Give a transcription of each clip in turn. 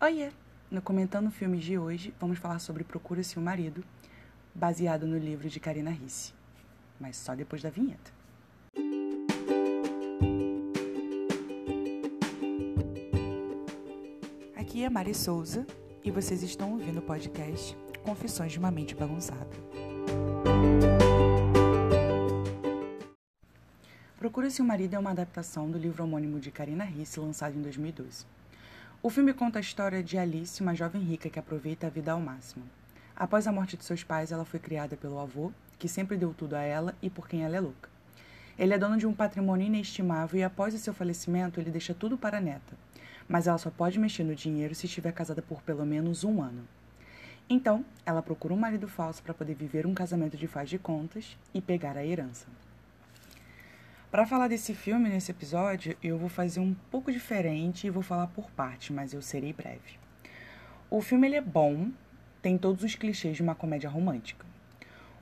Oiê! No Comentando Filmes de hoje, vamos falar sobre Procura-se um Marido, baseado no livro de Karina Risse. Mas só depois da vinheta. Aqui é Mari Souza e vocês estão ouvindo o podcast Confissões de uma Mente Bagunçada. Procura-se um Marido é uma adaptação do livro homônimo de Karina Risse, lançado em 2012. O filme conta a história de Alice, uma jovem rica que aproveita a vida ao máximo. Após a morte de seus pais, ela foi criada pelo avô, que sempre deu tudo a ela e por quem ela é louca. Ele é dono de um patrimônio inestimável e após o seu falecimento, ele deixa tudo para a neta. Mas ela só pode mexer no dinheiro se estiver casada por pelo menos um ano. Então, ela procura um marido falso para poder viver um casamento de faz de contas e pegar a herança. Para falar desse filme nesse episódio, eu vou fazer um pouco diferente e vou falar por parte, mas eu serei breve. O filme ele é bom, tem todos os clichês de uma comédia romântica.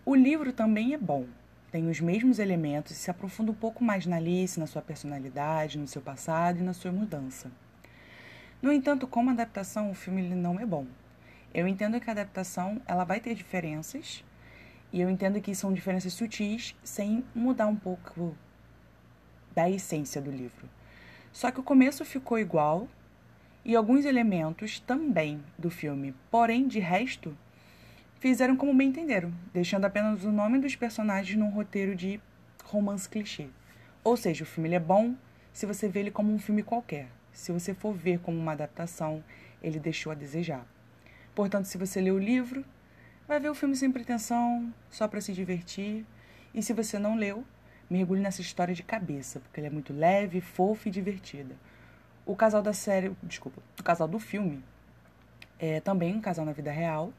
O livro também é bom, tem os mesmos elementos e se aprofunda um pouco mais na Alice, na sua personalidade, no seu passado e na sua mudança. No entanto, como adaptação, o filme ele não é bom. Eu entendo que a adaptação ela vai ter diferenças e eu entendo que são diferenças sutis, sem mudar um pouco da essência do livro. Só que o começo ficou igual e alguns elementos também do filme, porém, de resto, fizeram como bem entenderam, deixando apenas o nome dos personagens num roteiro de romance clichê. Ou seja, o filme é bom se você vê ele como um filme qualquer. Se você for ver como uma adaptação, ele deixou a desejar. Portanto, se você lê o livro, vai ver o filme sem pretensão, só para se divertir. E se você não leu, mergulhe nessa história de cabeça, porque ela é muito leve, fofa e divertida. O casal da série, desculpa, o casal do filme é também um casal na vida real,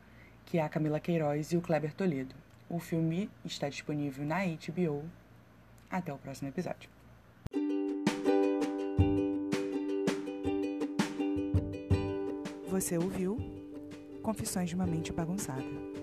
que é a Camila Queiroz e o Kleber Toledo. O filme está disponível na HBO. Até o próximo episódio. Você ouviu Confissões de uma Mente Bagunçada.